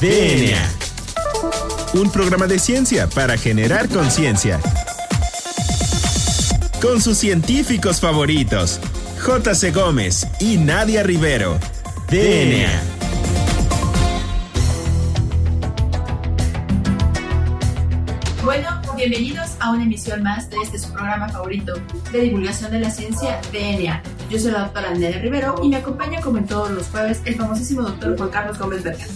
DNA. Un programa de ciencia para generar conciencia. Con sus científicos favoritos, J.C. Gómez y Nadia Rivero. DNA. Bueno, bienvenidos a una emisión más de este su programa favorito de divulgación de la ciencia, DNA. Yo soy la doctora Nadia Rivero y me acompaña como en todos los jueves el famosísimo doctor Juan Carlos Gómez Bergan.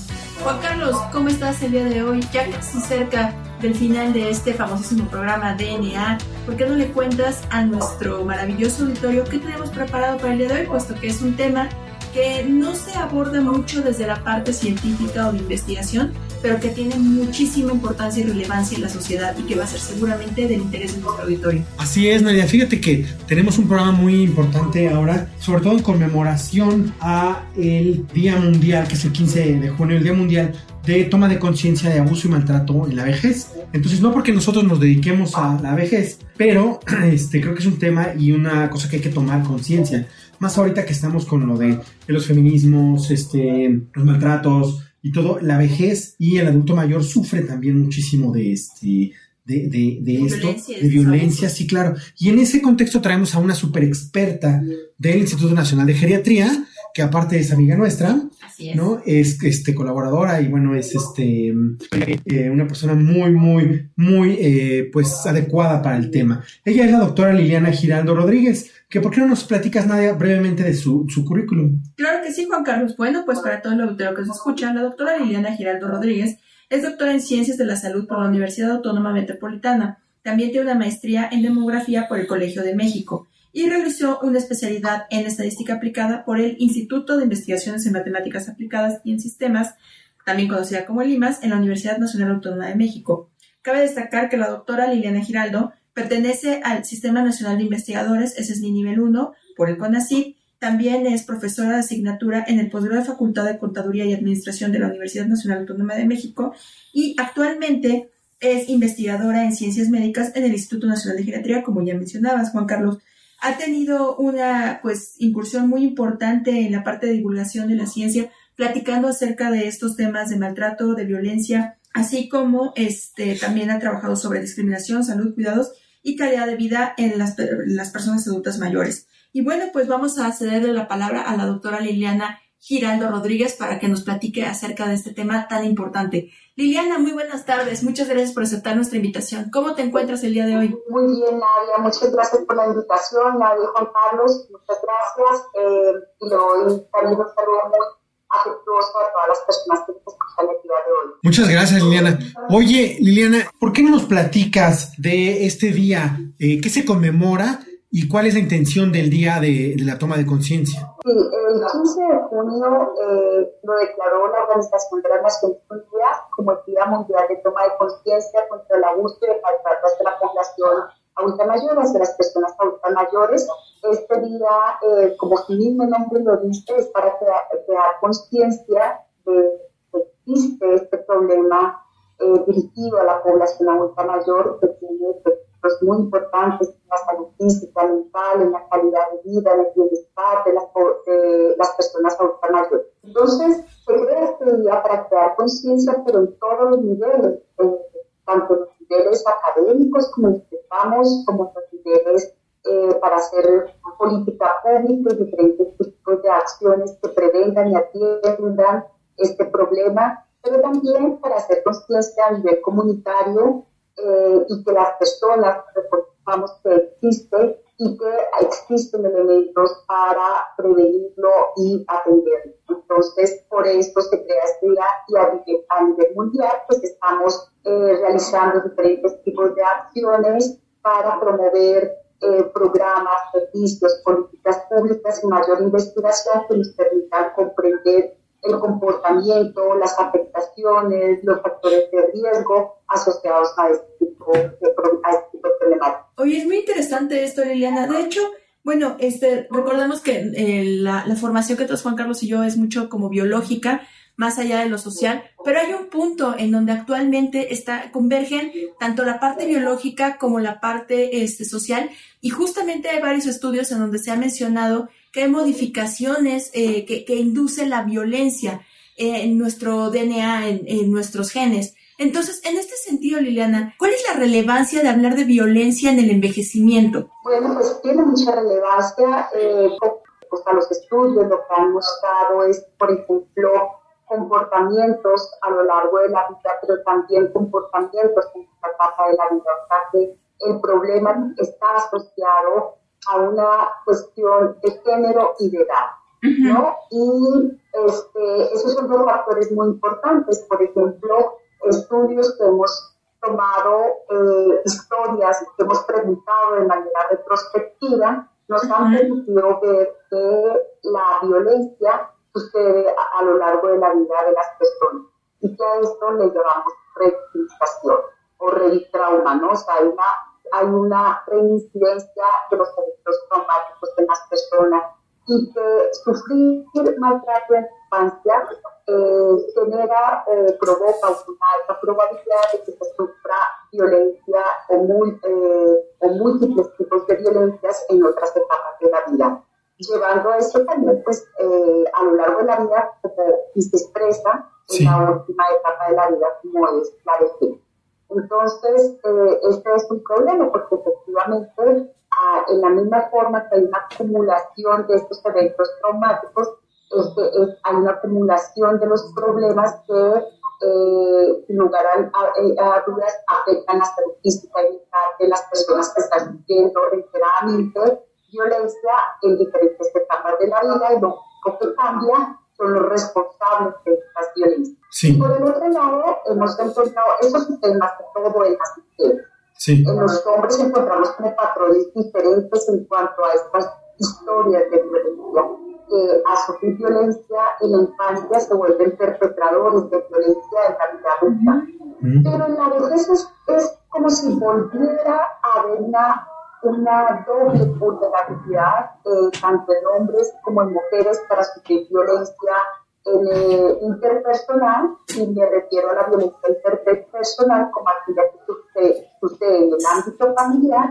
Juan Carlos, ¿cómo estás el día de hoy? Ya casi cerca del final de este famosísimo programa DNA, ¿por qué no le cuentas a nuestro maravilloso auditorio qué tenemos preparado para el día de hoy? Puesto que es un tema que no se aborda mucho desde la parte científica o de investigación, pero que tiene muchísima importancia y relevancia en la sociedad y que va a ser seguramente del interés de nuestro auditorio. Así es, Nadia. Fíjate que tenemos un programa muy importante ahora, sobre todo en conmemoración a el Día Mundial, que es el 15 de junio, el Día Mundial de toma de conciencia de abuso y maltrato en la vejez. Entonces, no porque nosotros nos dediquemos a la vejez, pero este, creo que es un tema y una cosa que hay que tomar conciencia. Más ahorita que estamos con lo de, de los feminismos, este, los maltratos, y todo, la vejez y el adulto mayor sufre también muchísimo de este de, de, de esto, Violencia, de violencia, sí, claro. Y en ese contexto traemos a una super experta del Instituto Nacional de Geriatría, que aparte es amiga nuestra, Así es. ¿no? Es este, colaboradora y bueno, es este, eh, una persona muy, muy, muy, eh, pues, adecuada para el tema. Ella es la doctora Liliana Giraldo Rodríguez, que ¿por qué no nos platicas, Nadia, brevemente de su, su currículum? Claro que sí, Juan Carlos. Bueno, pues para todo el auditorio que se escucha, la doctora Liliana Giraldo Rodríguez es doctora en Ciencias de la Salud por la Universidad Autónoma Metropolitana. También tiene una maestría en Demografía por el Colegio de México y realizó una especialidad en Estadística Aplicada por el Instituto de Investigaciones en Matemáticas Aplicadas y en Sistemas, también conocida como el IMAS, en la Universidad Nacional Autónoma de México. Cabe destacar que la doctora Liliana Giraldo pertenece al Sistema Nacional de Investigadores, ese es mi nivel 1, por el CONACYT, también es profesora de asignatura en el posgrado de Facultad de Contaduría y Administración de la Universidad Nacional Autónoma de México y actualmente es investigadora en ciencias médicas en el Instituto Nacional de Geriatría, como ya mencionabas, Juan Carlos. Ha tenido una pues incursión muy importante en la parte de divulgación de la ciencia, platicando acerca de estos temas de maltrato, de violencia, así como este también ha trabajado sobre discriminación, salud, cuidados y calidad de vida en las, las personas adultas mayores. Y bueno, pues vamos a cederle la palabra a la doctora Liliana Giraldo Rodríguez para que nos platique acerca de este tema tan importante. Liliana, muy buenas tardes. Muchas gracias por aceptar nuestra invitación. ¿Cómo te encuentras el día de hoy? Muy bien, Nadia. Muchas gracias por la invitación, Nadia Juan Carlos. Muchas gracias. Eh, y le doy también un saludo muy afectuoso a todas las personas que nos escuchan el día de hoy. Muchas gracias, Liliana. Oye, Liliana, ¿por qué no nos platicas de este día? Eh, ¿Qué se conmemora y cuál es la intención del día de, de la toma de conciencia? Sí, el 15 de junio eh, lo declaró la Organización de las Naciones Unidas como el Día Mundial de Toma de Conciencia contra el abuso y el maltrato hacia la población adulta mayor, hacia las personas adultas mayores. Este día, eh, como su mismo nombre lo dice, es para crear, conciencia de que existe este problema eh, dirigido a la población adulta mayor que tiene efectos muy importantes en la salud física, mental, en la calidad de vida, en el bienestar de las, de las personas mayores. Entonces, se crea este día para crear conciencia, pero en todos los niveles, eh, tanto en los niveles académicos como empezamos, como en los niveles eh, para hacer política pública y diferentes tipos de acciones que prevengan y atiendan este problema, pero también para hacer conciencia a nivel comunitario eh, y que las personas reconozcamos que existe y que existen elementos para prevenirlo y atenderlo. Entonces, por esto se crea este día y a nivel, a nivel mundial, pues estamos eh, realizando diferentes tipos de acciones para promover eh, programas, servicios, políticas públicas y mayor investigación que nos permitan comprender el comportamiento, las afectaciones, los factores de riesgo asociados a este tipo de, a este tipo de. Oye, es muy interesante esto, Liliana. De hecho, bueno, este, recordemos que eh, la, la, formación que todos Juan Carlos y yo es mucho como biológica, más allá de lo social, pero hay un punto en donde actualmente está, convergen tanto la parte biológica como la parte este, social, y justamente hay varios estudios en donde se ha mencionado hay modificaciones eh, que, que, inducen la violencia. en nuestro DNA, en, nuestros genes. Entonces, en este sentido, Liliana, ¿cuál es la relevancia de hablar de violencia en el envejecimiento? Bueno, pues tiene mucha relevancia. Eh, pues, los estudios lo que han mostrado es, por ejemplo, comportamientos a lo largo de la vida, pero también comportamientos en esta etapa de la vida. O sea, que el problema está asociado a una cuestión de género y de edad. ¿no? Y este, esos son dos factores muy importantes. Por ejemplo, estudios que hemos tomado, eh, historias que hemos preguntado de manera retrospectiva, nos han permitido ver que la violencia sucede a, lo largo de la vida de las personas y que a esto le llamamos revictimización o revitrauma, ¿no? O sea, hay una, hay una reincidencia de los eventos traumáticos de las personas y que sufrir maltrato en infancia eh, genera eh, provoca una alta probabilidad de que se sufra violencia o, muy, eh, o múltiples tipos de violencias en otras etapas de la vida. Llevando eso también, pues, eh, a lo largo de la vida, y se expresa en la última etapa de la vida, como es la vejez. Entonces, este es un problema porque efectivamente en la misma forma que hay una acumulación de estos eventos traumáticos, este, hay una acumulación de los problemas que, eh, sin lugar a, dudas, afectan la salud física y mental de las personas que están viviendo reiteradamente violencia en diferentes etapas de la vida y lo único que cambia son los responsables de estas violencias. Y por el otro lado, hemos encontrado esos sistemas que todo en las mujeres en los hombres encontramos como patrones diferentes en cuanto a estas historias de violencia. Que a sufrir violencia en la infancia se vuelven perpetradores de violencia en la vida adulta. Pero en la vejez es, como si volviera a haber una, una doble vulnerabilidad, eh, tanto en hombres como en mujeres, para sufrir violencia en el interpersonal, y me refiero a la violencia interpersonal como aquella que sucede, en el ámbito familiar,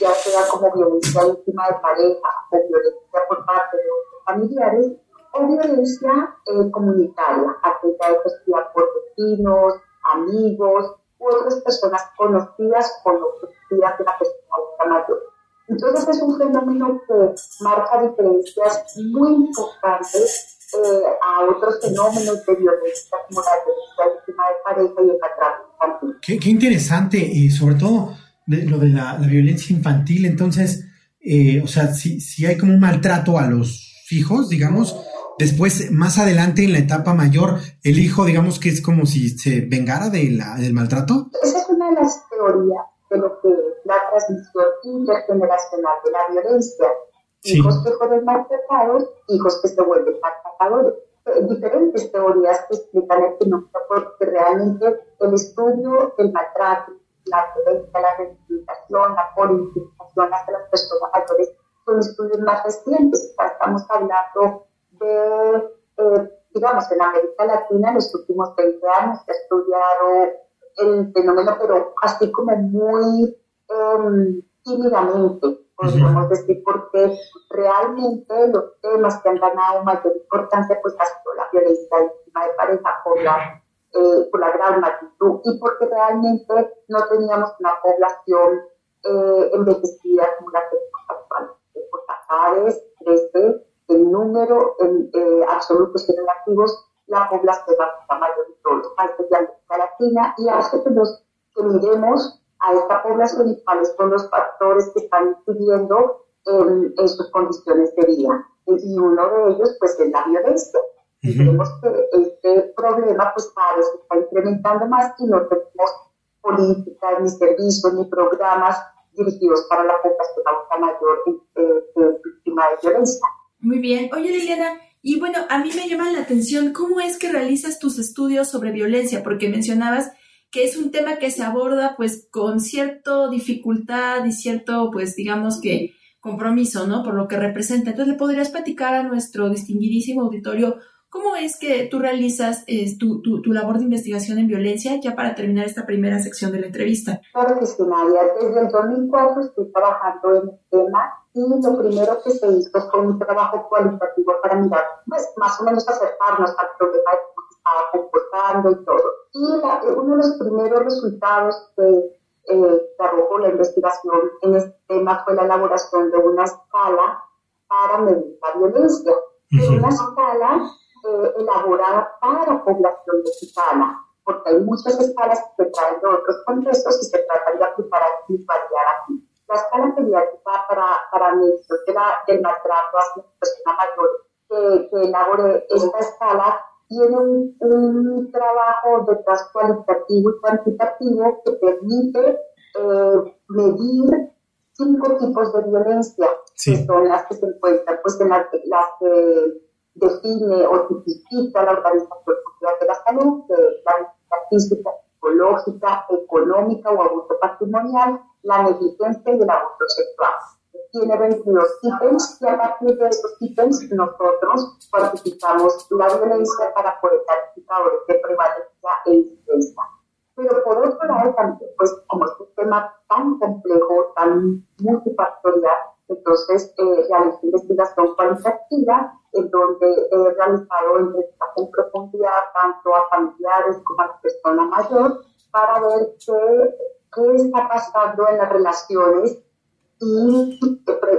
ya sea como violencia íntima de pareja o violencia por parte de otros familiares, o violencia eh, comunitaria, aquella por vecinos, amigos u otras personas conocidas o no conocidas de la persona mayor. Entonces es un fenómeno que marca diferencias muy importantes eh, a otros fenómenos de violencia como la violencia de pareja y el maltrato Qué, qué interesante, y sobre todo lo de la, violencia infantil. Entonces, eh, o sea, si, si hay como un maltrato a los hijos, digamos, después, más adelante en la etapa mayor, el hijo, digamos que es como si se vengara de la, del maltrato. Esa es una de las teorías de lo que es la transmisión intergeneracional de la violencia hijos que fueron maltratados, hijos que se vuelven maltratadores. Eh, diferentes teorías que explican el fenómeno, porque realmente el estudio del maltrato, la violencia, la rehabilitación, la politización hacia las personas mayores son estudios más recientes. Estamos hablando eh, digamos, en América Latina en los últimos 20 años se ha estudiado el fenómeno, pero así como muy eh, tímidamente podríamos decir, porque realmente los temas que han ganado mayor importancia pues ha sido la violencia víctima de pareja por la, eh, por la gran magnitud y porque realmente no teníamos una población eh, envejecida como la que tenemos actualmente. Pues cada vez crece número en eh, absolutos relativos la población mayor de todos de América Latina y hace que nos que miremos a esta población y cuáles son los factores que están incidiendo en, sus condiciones de vida. Y uno de ellos, pues, es la violencia. Y vemos que este problema, pues, cada vez se está incrementando más y no tenemos políticas, ni servicios, ni programas dirigidos para la población mayor eh, víctima de violencia. Muy bien. Oye, Liliana, y bueno, a mí me llama la atención cómo es que realizas tus estudios sobre violencia, porque mencionabas que es un tema que se aborda pues con cierta dificultad y cierto pues digamos que compromiso, ¿no? Por lo que representa. Entonces, ¿le podrías platicar a nuestro distinguidísimo auditorio cómo es que tú realizas eh, tu, tu, labor de investigación en violencia ya para terminar esta primera sección de la entrevista? Claro que sí, Nadia. Desde el 2004 estoy trabajando en el tema y lo primero que se hizo fue un trabajo cualitativo para mirar, pues, más o menos acercarnos al problema de trabajando y todo. Y uno de los primeros resultados que eh, la investigación en este tema fue la elaboración de una escala para medir la violencia. Una escala eh, elaborada para población mexicana, porque hay muchas escalas que se traen de otros contextos y se tratan de aplicar aquí y variar aquí. La escala pediátrica para, para medios de del maltrato hacia la persona mayor que, que elabore esta escala. Tiene un, un trabajo detrás cualitativo y cuantitativo que permite eh, medir cinco tipos de violencia, que son las que se encuentran, pues en las, las que define o tipifica la Organización Mundial de la Salud, que la física, psicológica, económica o abuso patrimonial, la negligencia y el abuso sexual tiene 22 ítems y a partir de estos ítems nosotros cuantificamos la violencia para poder indicadores de prevalencia e incidencia. Pero por otro lado también, pues como es un tema tan complejo, tan multifactorial, entonces eh, investigación cualitativa en donde he realizado entrevistas en profundidad tanto a familiares como a la persona mayor para ver qué, qué está pasando en las relaciones y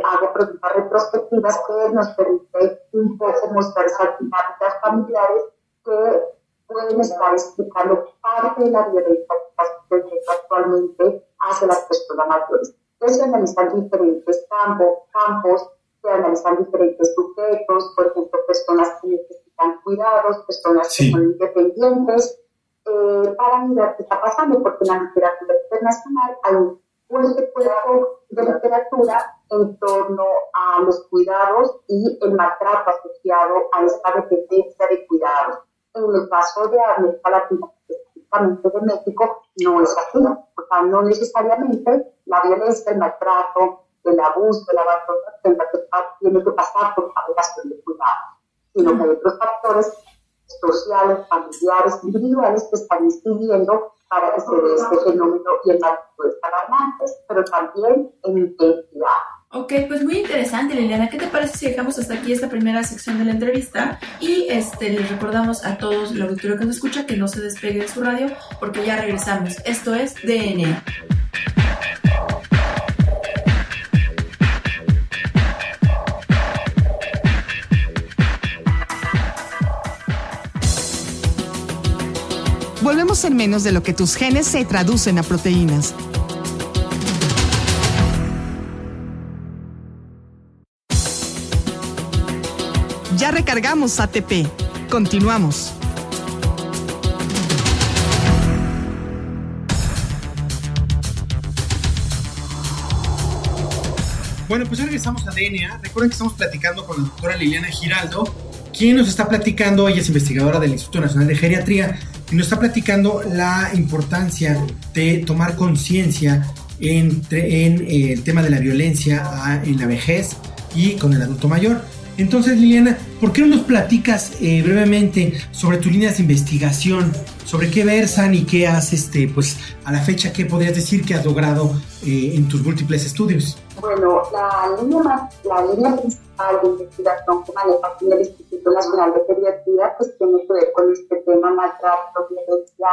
hago preguntas retrospectivas que nos permiten un poco mostrar esas dinámicas familiares que pueden estar explicando parte de la violencia que está actualmente hacia las personas mayores. Entonces se analizan diferentes campos, campos, se analizan diferentes sujetos, por ejemplo, personas que necesitan cuidados, personas que son independientes, eh, para mirar qué está pasando, porque en la literatura internacional hay un fuerte cuidado de literatura en torno a los cuidados y el maltrato asociado a esta dependencia de cuidados. En el caso de América Latina, específicamente de México, no es así. O sea, no necesariamente la violencia, el maltrato, el abuso, el abandono tiene que pasar por una relación de cuidados, sino que hay otros factores sociales, familiares, individuales que están incidiendo para que este fenómeno y el maltrato alarmantes, pero también en intensidad. Ok, pues muy interesante, Liliana. ¿Qué te parece si dejamos hasta aquí esta primera sección de la entrevista? Y este, les recordamos a todos los auditorio que nos escucha que no se despegue de su radio porque ya regresamos. Esto es DNA. Volvemos en menos de lo que tus genes se traducen a proteínas. Ya recargamos ATP. Continuamos. Bueno, pues ya regresamos a DNA. Recuerden que estamos platicando con la doctora Liliana Giraldo, quien nos está platicando, ella es investigadora del Instituto Nacional de Geriatría, y nos está platicando la importancia de tomar conciencia en, en eh, el tema de la violencia en la vejez y con el adulto mayor. Entonces, Liliana, ¿por qué no nos platicas eh, brevemente sobre tus líneas de investigación? ¿Sobre qué versan y qué has, este, pues, a la fecha, qué podrías decir que has logrado eh, en tus múltiples estudios? Bueno, la línea, la línea principal de investigación que maneja el Instituto Nacional de Pediatría, pues tiene que ver con este tema maltrato, violencia,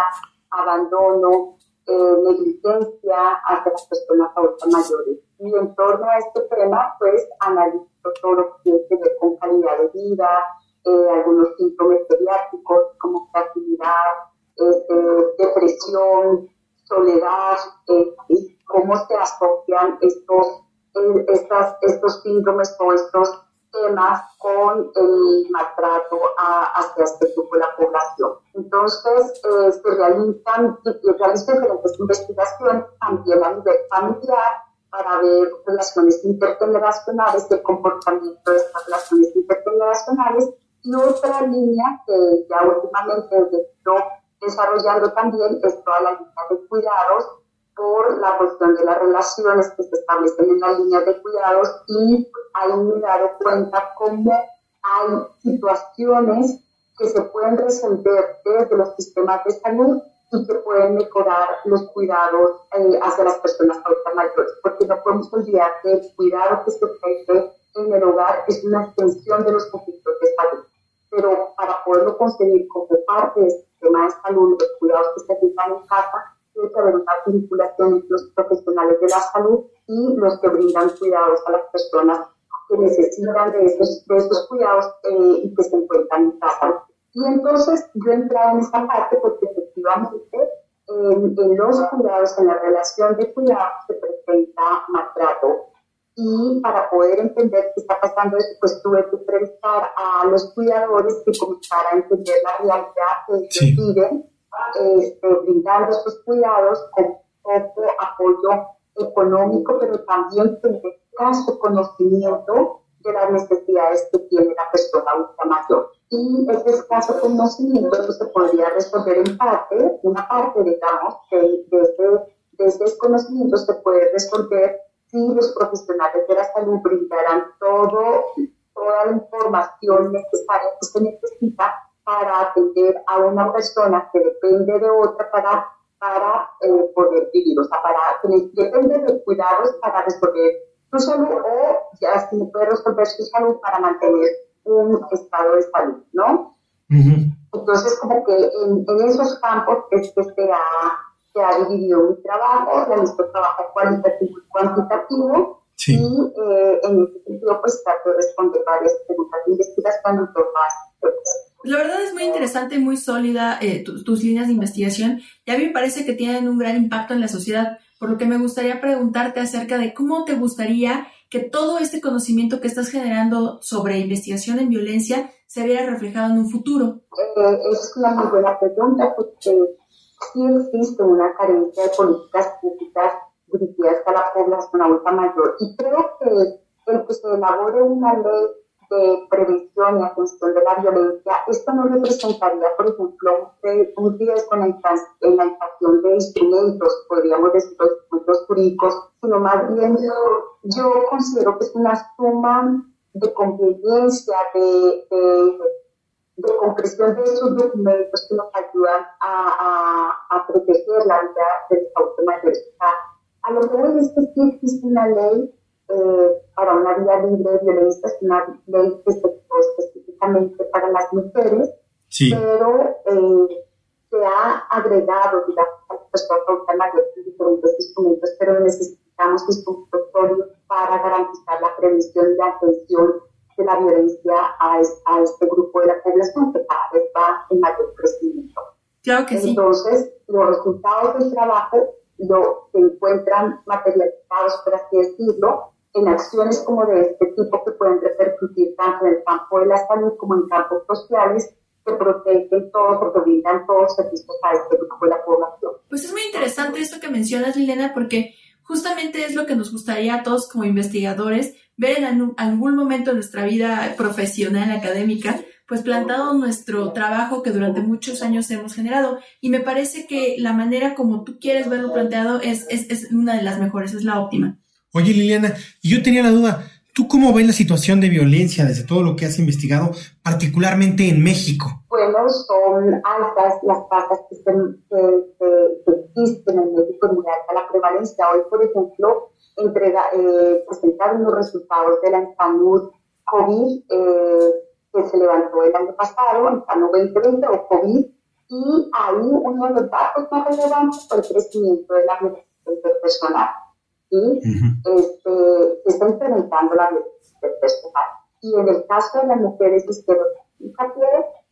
abandono, eh, negligencia hacia las personas adultas mayores. Y en torno a este tema, pues analizo todo lo que tiene que ver con calidad de vida, eh, algunos síntomas pediátricos como creatividad, este, depresión, soledad, eh, y cómo se asocian estos, estas, estos síndromes o estos temas con el maltrato hacia este grupo de la población. Entonces, eh, se realizan, realizan diferentes investigaciones también a nivel familiar para ver relaciones intergeneracionales, el comportamiento de estas relaciones intergeneracionales y otra línea que ya últimamente estoy desarrollando también es toda la línea de cuidados por la cuestión de las relaciones que se establecen en la línea de cuidados y ahí me he dado cuenta cómo hay situaciones que se pueden resolver desde los sistemas de salud y que pueden mejorar los cuidados eh, hacia las personas adultas mayores, porque no podemos olvidar que el cuidado que se ofrece en el hogar es una extensión de los conflictos de salud. Pero para poderlo conseguir como parte de sistema de salud, los cuidados que se brindan en casa, que haber una vinculación entre los profesionales de la salud y los que brindan cuidados a las personas que necesitan de esos, de esos cuidados eh, y que se encuentran en casa. Y entonces yo he entrado en esta parte porque efectivamente en, en los cuidados, en la relación de cuidados se presenta maltrato y para poder entender qué está pasando, pues tuve que entrevistar a los cuidadores que comenzaran a entender la realidad que ellos viven, este, brindando estos cuidados con poco apoyo económico, pero también tener caso conocimiento de las necesidades que tiene la persona adulta mayor. Y ese escaso conocimiento pues, se podría resolver en parte, una parte, digamos, de, de, ese, de ese desconocimiento se puede resolver si los profesionales de la salud brindarán todo, toda la información necesaria que se necesita para atender a una persona que depende de otra para, para eh, poder vivir, o sea, para que depende de cuidados para resolver su salud o ya si puede resolver su salud para mantener un estado de salud, ¿no? Entonces, como que en, en, esos campos es que se ha se ha dividido mi trabajo, realizo trabajo cualitativo y cuantitativo, y eh, en ese sentido pues trato de responder varias preguntas de investigación en torno a La verdad es muy interesante y muy sólida eh, tus líneas de investigación y a mí me parece que tienen un gran impacto en la sociedad, por lo que me gustaría preguntarte acerca de cómo te gustaría que todo este conocimiento que estás generando sobre investigación en violencia se viera reflejado en un futuro. Eh, es una muy buena pregunta porque sí existe una carencia de políticas públicas dirigidas a la población adulta mayor y creo que el que se elabore una ley de prevención y atención de la violencia, esto no representaría, por ejemplo, un riesgo en la, infracción de instrumentos, podríamos decir, los instrumentos jurídicos, sino más bien yo, considero que es una suma de conveniencia, de, de de concreción de esos documentos que nos ayudan a, a, proteger la vida del auto mayor. A lo mejor es que sí existe una ley eh, para una vida libre de violencia, es una ley que se creó específicamente para las mujeres, pero eh, se ha agregado, digamos, a adultas mayores diferentes instrumentos, pero necesitamos instrumentos sólidos para garantizar la prevención y la atención la violencia a, este grupo de la población que cada vez va en mayor crecimiento. Claro que sí. Entonces, los resultados del trabajo lo, se encuentran materializados, por así decirlo, en acciones como de este tipo que pueden repercutir tanto en el campo de la salud como en campos sociales que protegen todos, que brindan todos servicios a este grupo de la población. Pues es muy interesante esto que mencionas, Liliana, porque justamente es lo que nos gustaría a todos como investigadores ver en algún momento de nuestra vida profesional, académica, pues plantado nuestro trabajo que durante muchos años hemos generado. Y me parece que la manera como tú quieres verlo planteado es, es, es una de las mejores, es la óptima. Oye, Liliana, yo tenía la duda, ¿tú cómo ves la situación de violencia desde todo lo que has investigado, particularmente en México? Bueno, son altas las tasas que, existen en México en alta la prevalencia. Hoy, por ejemplo, entrega, eh, presentaron los resultados de la salud COVID eh, que se levantó el año pasado, Sano 2020 o COVID, y ahí uno de los datos más relevantes fue el crecimiento de la violencia interpersonal. Y este, está incrementando la violencia. Y en el caso de las mujeres estereotipadas,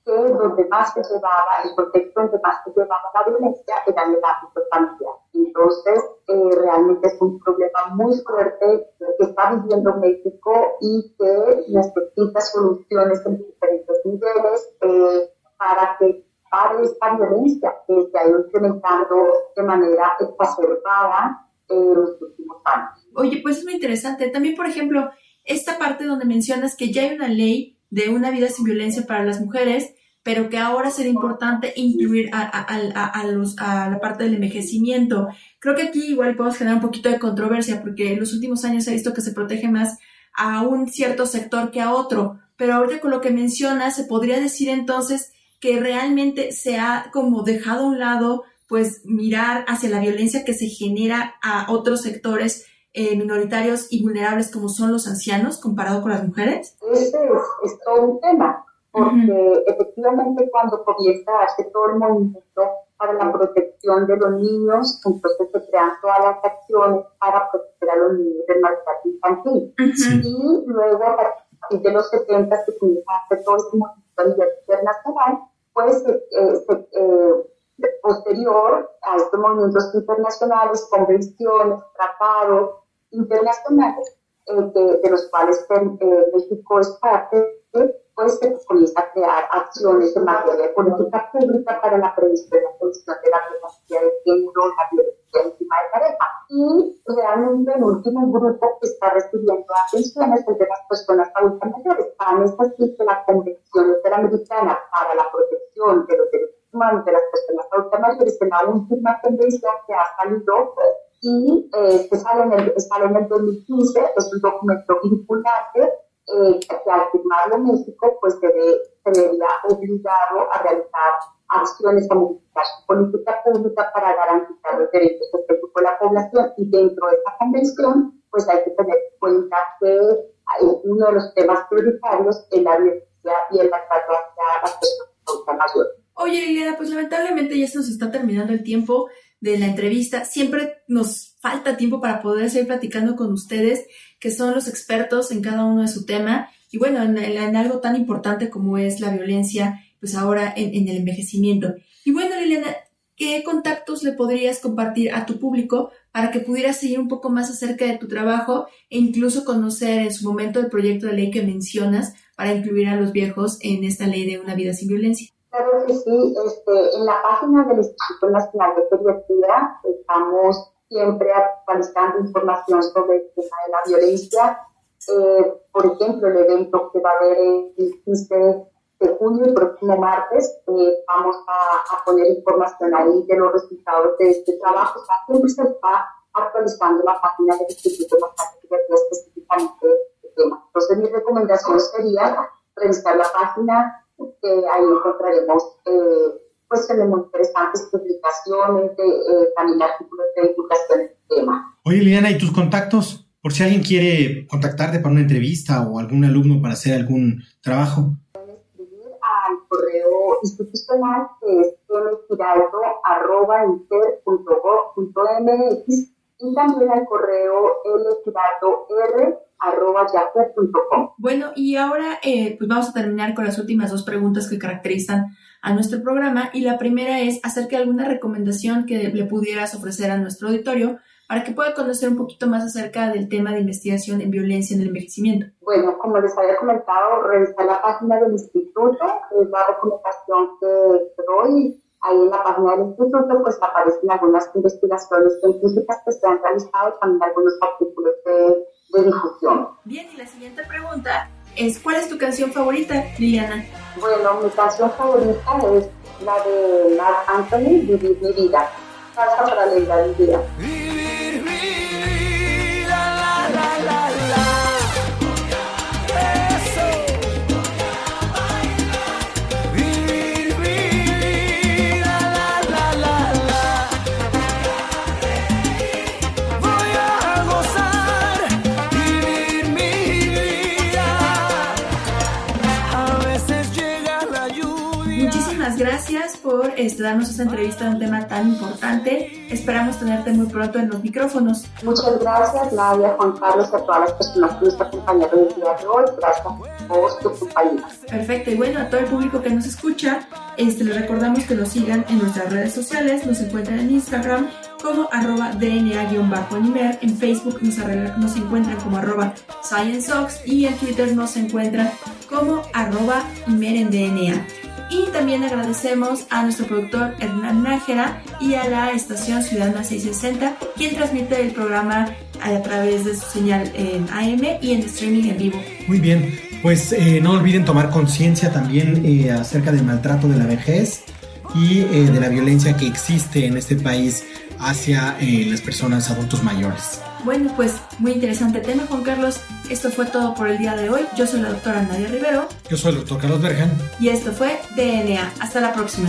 que donde más se llevaba, el contexto donde más se llevaba la violencia era el ámbito familiar. Entonces, eh, realmente es un problema muy fuerte que está viviendo México y que necesita soluciones en diferentes niveles eh, para que pare esta violencia que se ha ido incrementando de manera exacerbada en los últimos años. Oye, pues es muy interesante. También, por ejemplo, esta parte donde mencionas que ya hay una ley de una vida sin violencia para las mujeres, pero que ahora será importante incluir a, a, los, a la parte del envejecimiento. Creo que aquí igual podemos generar un poquito de controversia porque en los últimos años se ha visto que se protege más a un cierto sector que a otro, pero ahorita con lo que mencionas se podría decir entonces que realmente se ha como dejado a un lado pues mirar hacia la violencia que se genera a otros sectores eh, minoritarios y vulnerables como son los ancianos comparado con las mujeres? Ese es, todo un tema porque efectivamente cuando comienza a darse todo el movimiento para la protección de los niños, entonces se crean todas las acciones para proteger a los niños del maltrato infantil. Y luego a partir de los 70 se comienza a hacer todo este movimiento a nivel internacional, pues eh, eh, posterior a estos movimientos internacionales, convenciones, tratados internacionales, eh, de, los cuales México es parte, pues se comienza a crear acciones en materia de política pública para la prevención y la atención de la violencia de género, la violencia encima de pareja. Y realmente el último grupo que está recibiendo atención es el de las personas adultas mayores. Tan es así que la Convención Interamericana para la Protección de los Derechos Humanos de las Personas Adultas Mayores es la última convención que ha salido y eh, que sale en, el, sale en el 2015, es un documento vinculante eh, que al firmarlo México, pues se, ve, se vería obligado a realizar acciones a modificar su política pública para garantizar los derechos de la población y dentro de esta convención, pues hay que tener en cuenta que uno de los temas prioritarios es la violencia y el maltrato hacia las personas mayores. Oye, Liliana, pues lamentablemente ya se nos está terminando el tiempo de la entrevista. Siempre nos falta tiempo para poder seguir platicando con ustedes, que son los expertos en cada uno de su tema. Y bueno, en, algo tan importante como es la violencia, pues ahora en, el envejecimiento. Y bueno, Liliana, ¿qué contactos le podrías compartir a tu público para que pudieras seguir un poco más acerca de tu trabajo e incluso conocer en su momento el proyecto de ley que mencionas para incluir a los viejos en esta ley de una vida sin violencia? Claro que sí, este, en la página del Instituto Nacional de Pediatría estamos siempre actualizando información sobre el tema de la violencia. Eh, por ejemplo, el evento que va a haber el 15 de junio, el próximo martes, eh, vamos a, poner información ahí de los resultados de este trabajo. O sea, siempre se está actualizando la página del Instituto Nacional de Pediatría específicamente este tema. Entonces, mi recomendación sería revisar la página que ahí encontraremos eh, pues muy interesantes publicaciones, de, eh, también artículos de divulgación del tema. Oye, Liliana, ¿y tus contactos? Por si alguien quiere contactarte para una entrevista o algún alumno para hacer algún trabajo. Pueden escribir al correo institucional que es mx y también al correo lgiraldo.r bueno, y ahora eh, pues vamos a terminar con las últimas dos preguntas que caracterizan a nuestro programa y la primera es acerca de alguna recomendación que le pudieras ofrecer a nuestro auditorio para que pueda conocer un poquito más acerca del tema de investigación en violencia en el envejecimiento. Bueno, como les había comentado, revisar la página del instituto, es la recomendación que doy. Ahí en la página del instituto pues aparecen algunas investigaciones científicas que se han realizado, también algunos artículos de de difusión. Bien, y la siguiente pregunta es, ¿cuál es tu canción favorita, Liliana? Bueno, mi canción favorita es la de Mark Anthony, Vivir mi vida. Salsa para alegrar mi vida. Este, darnos esta entrevista de un tema tan importante. Esperamos tenerte muy pronto en los micrófonos. Muchas gracias, Nadia, Juan Carlos, a todas las personas que nos acompañaron el día de hoy. Gracias por tu compañía. Perfecto, y bueno, a todo el público que nos escucha, este, les recordamos que nos sigan en nuestras redes sociales. Nos encuentran en Instagram como arroba DNA-Animer. En Facebook nos, nos encuentran como arroba ScienceOx y en Twitter nos encuentran como arroba DNA. Y también agradecemos a nuestro productor Hernán Nájera y a la estación Ciudadana 660, quien transmite el programa a través de su señal en AM y en streaming en vivo. Muy bien, pues eh, no olviden tomar conciencia también eh, acerca del maltrato de la vejez y eh, de la violencia que existe en este país hacia las personas adultos mayores. Bueno, pues muy interesante tema, Juan Carlos. Esto fue todo por el día de hoy. Yo soy la doctora Nadia Rivero. Yo soy el doctor Carlos Bergen. Y esto fue DNA. Hasta la próxima.